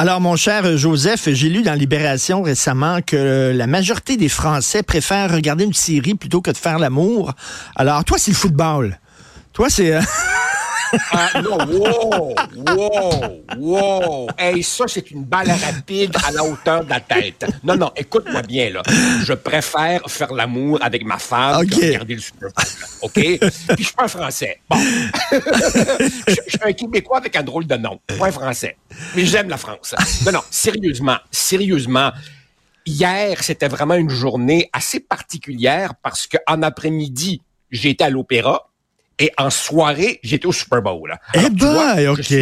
Alors, mon cher Joseph, j'ai lu dans Libération récemment que la majorité des Français préfèrent regarder une série plutôt que de faire l'amour. Alors, toi, c'est le football. Toi, c'est... Euh, Ah, non, wow, wow, wow. Hey, ça, c'est une balle rapide à la hauteur de la tête. Non, non, écoute-moi bien, là. Je préfère faire l'amour avec ma femme que regarder le Super. OK? Puis je suis pas un Français. Bon. je, je, suis un Québécois avec un drôle de nom. Pas un Français. Mais j'aime la France. Non, non, sérieusement, sérieusement. Hier, c'était vraiment une journée assez particulière parce qu'en après-midi, j'étais à l'opéra. Et en soirée, j'étais au Super Bowl. eh ben, OK.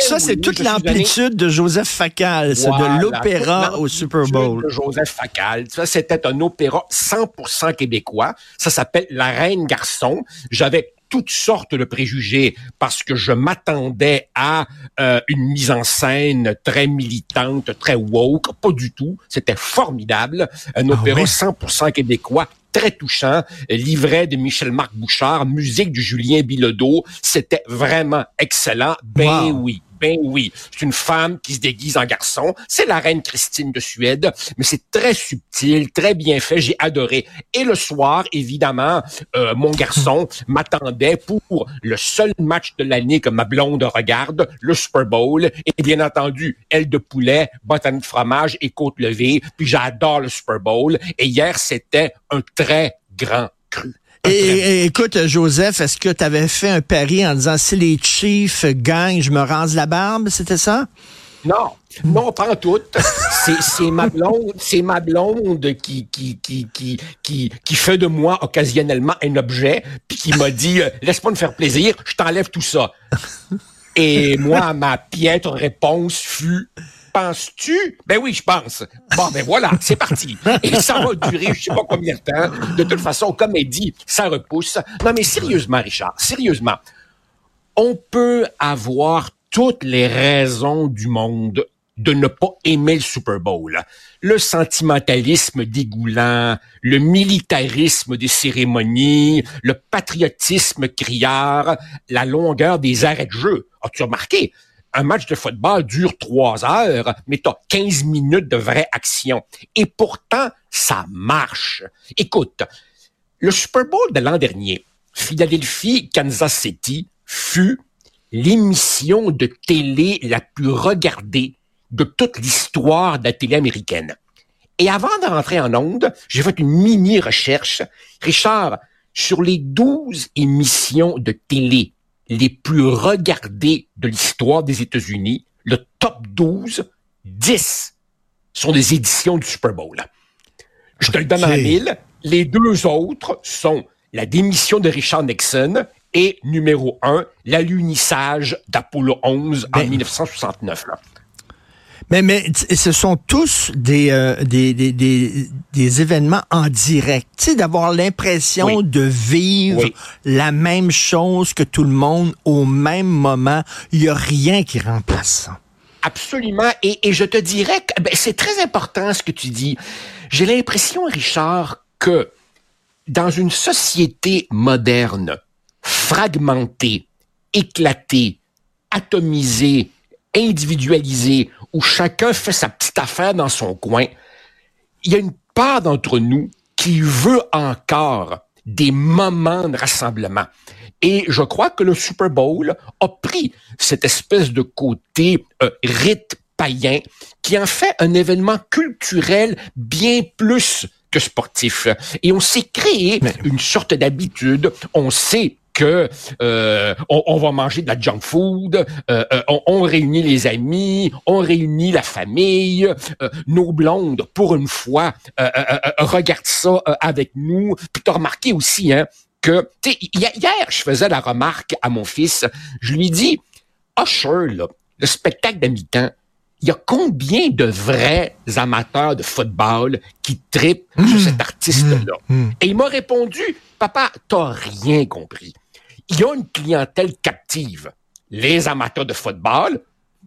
ça, c'est toute l'amplitude de Joseph Facal, c'est de l'opéra au Super Bowl. De Joseph Facal. Ça, c'était un opéra 100% québécois. Ça s'appelle La Reine Garçon. J'avais toutes sortes de préjugés parce que je m'attendais à euh, une mise en scène très militante, très woke. Pas du tout. C'était formidable. Un ah opéra 100% québécois très touchant, livret de Michel-Marc Bouchard, musique du Julien Bilodeau. C'était vraiment excellent. Ben oui. Ben oui, c'est une femme qui se déguise en garçon. C'est la reine Christine de Suède, mais c'est très subtil, très bien fait. J'ai adoré. Et le soir, évidemment, euh, mon garçon m'attendait pour le seul match de l'année que ma blonde regarde, le Super Bowl. Et bien entendu, aile de poulet, bottine de fromage et côte levée. Puis j'adore le Super Bowl. Et hier, c'était un très grand cru. Et, écoute, Joseph, est-ce que tu avais fait un pari en disant si les Chiefs gagnent, je me rase la barbe, c'était ça? Non, non, pas en tout. C'est ma blonde, c'est ma blonde qui qui, qui qui qui qui fait de moi occasionnellement un objet, puis qui m'a dit euh, laisse-moi me faire plaisir, je t'enlève tout ça. Et moi, ma piètre réponse fut penses-tu? Ben oui, je pense. Bon, ben voilà, c'est parti. Et ça va durer je sais pas combien de temps. De toute façon, comme elle dit, ça repousse. Non, mais sérieusement, Richard, sérieusement, on peut avoir toutes les raisons du monde de ne pas aimer le Super Bowl. Le sentimentalisme dégoulant, le militarisme des cérémonies, le patriotisme criard, la longueur des arrêts de jeu. As-tu remarqué? Un match de football dure trois heures, mais tu as 15 minutes de vraie action. Et pourtant, ça marche. Écoute, le Super Bowl de l'an dernier, Philadelphie, Kansas City, fut l'émission de télé la plus regardée de toute l'histoire de la télé américaine. Et avant de rentrer en onde, j'ai fait une mini recherche. Richard, sur les 12 émissions de télé les plus regardés de l'histoire des États-Unis, le top 12, 10 sont des éditions du Super Bowl. Je te le donne en mille. Les deux autres sont la démission de Richard Nixon et numéro un, l'alunissage d'Apollo 11 en 1969. Ben, mais, mais ce sont tous des, euh, des, des, des, des, événements en direct. Tu sais, d'avoir l'impression de vivre la même chose que tout le monde au même moment. Il n'y a rien qui remplace ça. Absolument. Et, et je te dirais que ben, c'est très important ce que tu dis. J'ai l'impression, Richard, que dans une société moderne, fragmentée, éclatée, atomisée, individualisée, où chacun fait sa petite affaire dans son coin, il y a une part d'entre nous qui veut encore des moments de rassemblement. Et je crois que le Super Bowl a pris cette espèce de côté euh, rite païen qui en fait un événement culturel bien plus que sportif. Et on s'est créé une sorte d'habitude. On sait que euh, on, va manger de la junk food, euh, euh, on, réunit les amis, on réunit la famille, nos blondes, pour une fois, regardent ça avec nous. Puis t'as remarqué aussi, hein, que, hier, je faisais la remarque à mon fils, je lui dis, Usher, là, le spectacle de mi-temps, il y a combien de vrais amateurs de football qui tripent sur cet artiste artiste-là? Hmm. Hmm. Et il m'a répondu, papa, t'as rien compris. Il y a une clientèle captive. Les amateurs de football,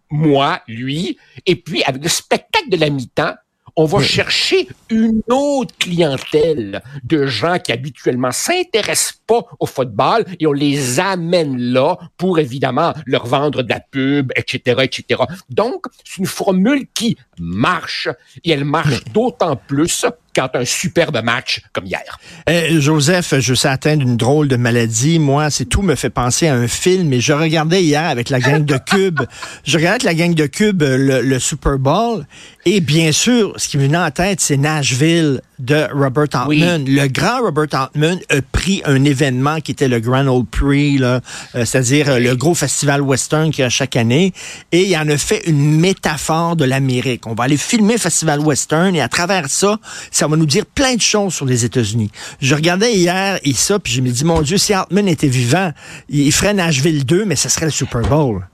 moi, lui, et puis avec le spectacle de la mi-temps, on va chercher une autre clientèle de gens qui habituellement s'intéressent pas au football et on les amène là pour évidemment leur vendre de la pub, etc., etc. Donc, c'est une formule qui marche et elle marche d'autant plus quand un superbe match comme hier. Eh, Joseph, je suis atteint d'une drôle de maladie. Moi, c'est tout me fait penser à un film. Et je regardais hier avec la gang de Cube. je regardais avec la gang de Cube le, le Super Bowl. Et bien sûr, ce qui me venait en tête, c'est Nashville de Robert Altman. Le grand Robert Altman a pris un événement qui était le Grand Old Prix, euh, c'est-à-dire euh, le gros festival western qu'il y a chaque année, et il en a fait une métaphore de l'Amérique. On va aller filmer Festival Western et à travers ça, ça va nous dire plein de choses sur les États-Unis. Je regardais hier et ça, puis je me dis, mon Dieu, si Altman était vivant, il ferait Nashville 2, mais ce serait le Super Bowl.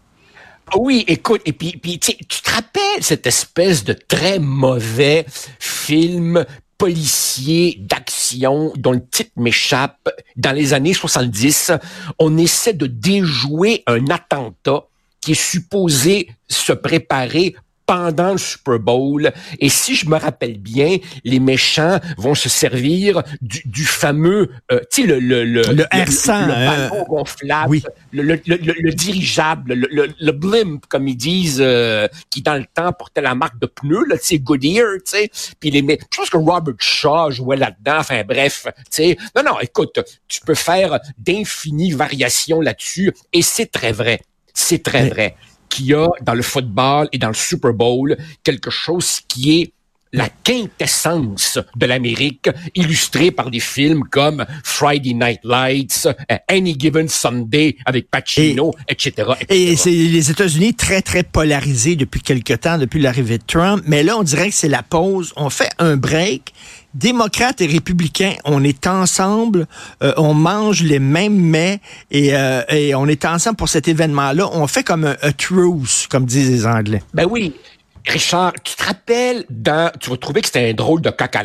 Oui, écoute, et puis, puis tu te rappelles cette espèce de très mauvais film policier d'action dont le titre m'échappe? Dans les années 70, on essaie de déjouer un attentat qui est supposé se préparer pendant le Super Bowl. Et si je me rappelle bien, les méchants vont se servir du, du fameux, euh, tu sais, le, le, le, le, R100, le, ballon gonflable, oui. le, le, dirigeable, le, blimp, comme ils disent, euh, qui dans le temps portait la marque de pneus, là, tu sais, Goodyear, tu sais. Puis les, je pense que Robert Shaw jouait là-dedans. Enfin bref, tu sais. Non, non, écoute, tu peux faire d'infinies variations là-dessus, et c'est très vrai. C'est très vrai qu'il y a dans le football et dans le Super Bowl quelque chose qui est la quintessence de l'Amérique, illustrée par des films comme Friday Night Lights, euh, Any Given Sunday avec Pacino, etc., Et c'est les États-Unis très, très polarisés depuis quelque temps, depuis l'arrivée de Trump. Mais là, on dirait que c'est la pause. On fait un break démocrates et républicains, on est ensemble, euh, on mange les mêmes mets et, euh, et, on est ensemble pour cet événement-là. On fait comme un, truce, comme disent les Anglais. Ben oui. Richard, tu te rappelles dans, tu vas trouver que c'était un drôle de coq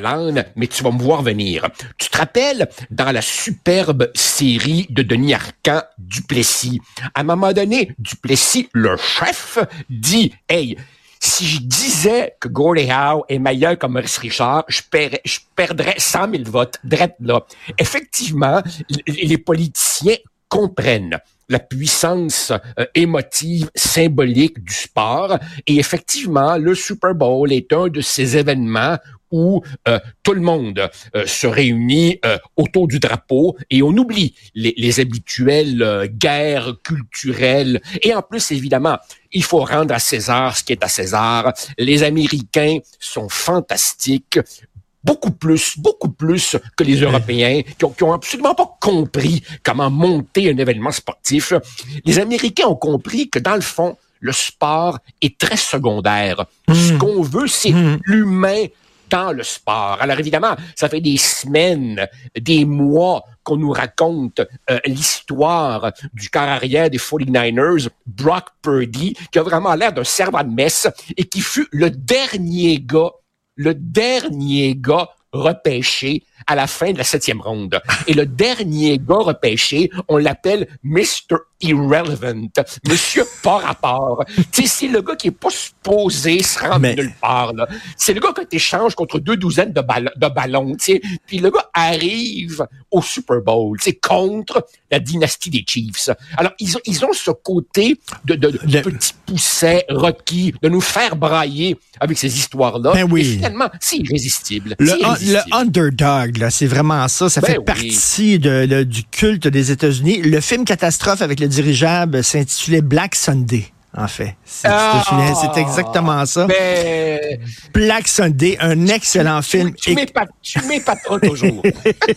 mais tu vas me voir venir. Tu te rappelles dans la superbe série de Denis Arcand, Duplessis? À un moment donné, Duplessis, le chef, dit, hey, si je disais que Gordie Howe est meilleur que Maurice Richard, je, je perdrais 100 000 votes, direct là. Effectivement, les politiciens comprennent la puissance euh, émotive, symbolique du sport. Et effectivement, le Super Bowl est un de ces événements où euh, tout le monde euh, se réunit autour du drapeau et on oublie les, les habituelles guerres culturelles. Et en plus, évidemment, il faut rendre à César ce qui est à César. Les Américains sont fantastiques beaucoup plus, beaucoup plus que les Européens, qui ont, qui ont absolument pas compris comment monter un événement sportif. Les Américains ont compris que dans le fond, le sport est très secondaire. Ce hmm. qu'on veut, c'est hmm. l'humain le sport. Alors évidemment, ça fait des semaines, des mois qu'on nous raconte euh, l'histoire du carrière des 49ers, Brock Purdy, qui a vraiment l'air d'un servant de messe et qui fut le dernier gars, le dernier gars repêché à la fin de la septième ronde. Et le dernier gars repêché, on l'appelle Mr. Irrelevant, Monsieur par rapport. c'est le gars qui est pas supposé se rendre nulle part. C'est le gars que tu échanges contre deux douzaines de, de ballons. Puis le gars arrive au Super Bowl, sais, contre la dynastie des Chiefs. Alors ils ont, ils ont ce côté de, de, de petit pousset requis, de nous faire brailler avec ces histoires-là. Ben oui. Et finalement, c'est irrésistible. Le, le underdog c'est vraiment ça. Ça fait ben partie de, du culte des États-Unis. Le film catastrophe avec le dirigeable s'intitulait Black Sunday en fait. C'est ah! exactement ça. Mais... Black Sunday, un excellent film. Tu, tu pas trop toujours.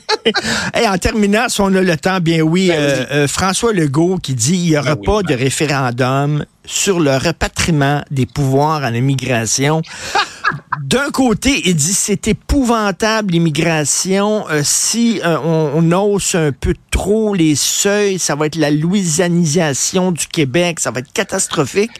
Et en terminant, si on a le temps, bien oui, ben euh, euh, François Legault qui dit il n'y aura ben pas de référendum sur le repatriement des pouvoirs en immigration. D'un côté, il dit c'est épouvantable l'immigration. Euh, si euh, on, hausse un peu trop les seuils, ça va être la louisianisation du Québec, ça va être catastrophique.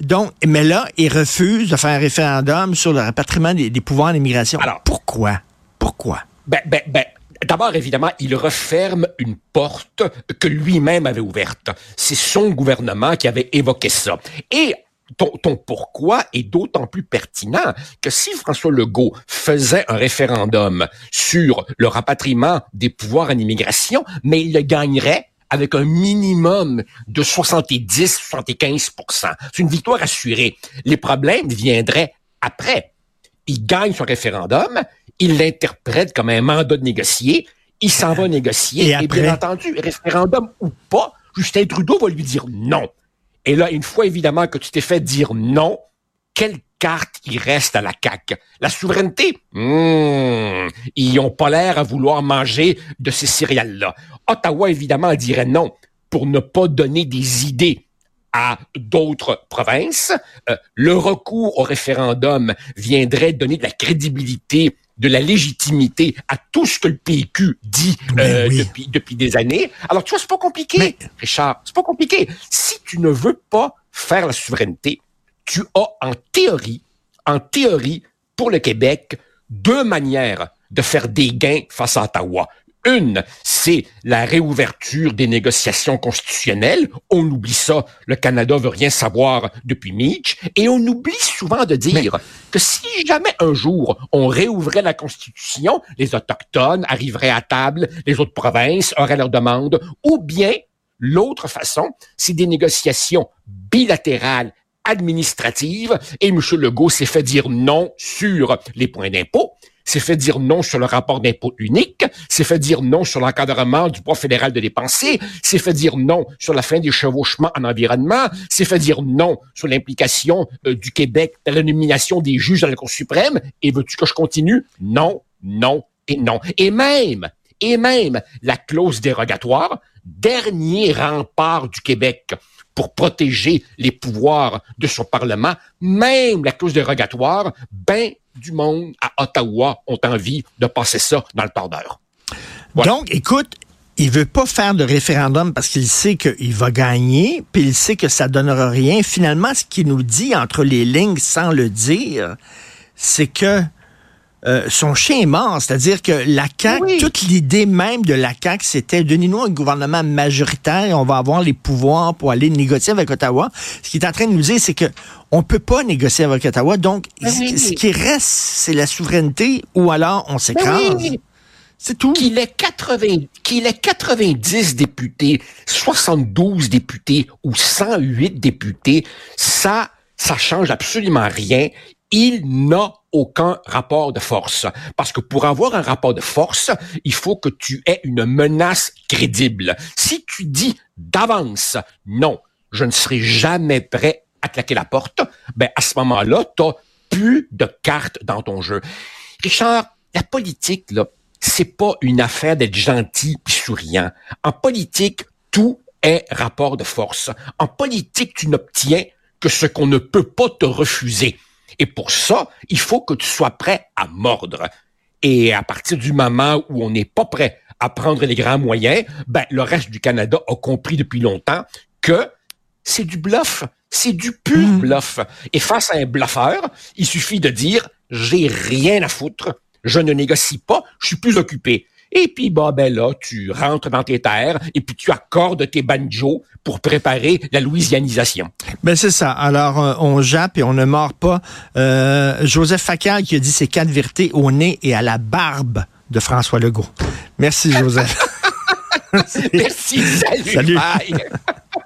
Donc, mais là, il refuse de faire un référendum sur le rapatriement des, pouvoirs en immigration. Alors, pourquoi? Pourquoi? Ben, ben, ben, D'abord, évidemment, il referme une porte que lui-même avait ouverte. C'est son gouvernement qui avait évoqué ça. Et ton, ton, pourquoi est d'autant plus pertinent que si François Legault faisait un référendum sur le rapatriement des pouvoirs en immigration, mais il le gagnerait avec un minimum de 70-75% C'est une victoire assurée. Les problèmes viendraient après. Il gagne son référendum, il l'interprète comme un mandat de négocier, il s'en va négocier, et, et bien entendu, référendum ou pas, Justin Trudeau va lui dire non. Et là, une fois évidemment que tu t'es fait dire non, quelle carte il reste à la CAQ? La souveraineté? Mmh, ils ont pas l'air à vouloir manger de ces céréales-là. Ottawa, évidemment, dirait non pour ne pas donner des idées à d'autres provinces. Euh, le recours au référendum viendrait donner de la crédibilité de la légitimité à tout ce que le PQ dit euh, depuis, depuis des années. Alors, tu vois, c'est pas compliqué, Richard. C'est pas compliqué. Si tu ne veux pas faire la souveraineté, tu as en théorie, en théorie, pour le Québec, deux manières de faire des gains face à Ottawa. Une, c'est la réouverture des négociations constitutionnelles. On oublie ça. Le Canada veut rien savoir depuis Mitch. Et on oublie souvent de dire que si jamais un jour on réouvrait la Constitution, les Autochtones arriveraient à table, les autres provinces auraient leur demande, ou bien l'autre façon, c'est des négociations bilatérales administratives et M. Legault s'est fait dire non sur les points d'impôt s'est fait dire non sur le rapport d'impôt unique, s'est fait dire non sur l'encadrement du poids fédéral de dépenser, s'est fait dire non sur la fin des chevauchements en environnement, s'est fait dire non sur l'implication euh, du Québec dans la nomination des juges dans la Cour suprême. Et veux-tu que je continue? Non, non et non. Et même, et même la clause dérogatoire, dernier rempart du Québec pour protéger les pouvoirs de son Parlement, même la clause dérogatoire, ben du monde à Ottawa ont envie de passer ça dans le tordeur. Donc, écoute, il veut pas faire de référendum parce qu'il sait qu'il va gagner, puis il sait que ça donnera rien. Finalement, ce qu'il nous dit entre les lignes sans le dire, c'est que euh, son chien est mort. C'est-à-dire que la CAQ, toute l'idée même de la CAQ, c'était donnez-nous un gouvernement majoritaire et on va avoir les pouvoirs pour aller négocier avec Ottawa. Ce qu'il est en train de nous dire, c'est que on peut pas négocier avec Ottawa. Donc, ce qui reste, c'est la souveraineté ou alors on s'écrase. C'est tout. Qu'il ait 80, qu'il ait 90 députés, 72 députés ou 108 députés, ça, ça change absolument rien. Il n'a aucun rapport de force. Parce que pour avoir un rapport de force, il faut que tu aies une menace crédible. Si tu dis d'avance, non, je ne serai jamais prêt à claquer la porte, ben à ce moment-là, tu plus de cartes dans ton jeu. Richard, la politique, là, c'est pas une affaire d'être gentil puis souriant. En politique, tout est rapport de force. En politique, tu n'obtiens que ce qu'on ne peut pas te refuser. Et pour ça, il faut que tu sois prêt à mordre. Et à partir du moment où on n'est pas prêt à prendre les grands moyens, ben, le reste du Canada a compris depuis longtemps que c'est du bluff. C'est du pur mmh. bluff. Et face à un bluffeur, il suffit de dire, j'ai rien à foutre, je ne négocie pas, je suis plus occupé. Et puis, bah, ben là, tu rentres dans tes terres et puis tu accordes tes banjos pour préparer la louisianisation. Ben c'est ça. Alors, euh, on jappe et on ne mord pas. Euh, Joseph Facal qui a dit ses quatre vérités au nez et à la barbe de François Legault. Merci, Joseph. Merci, salut. salut. Bye.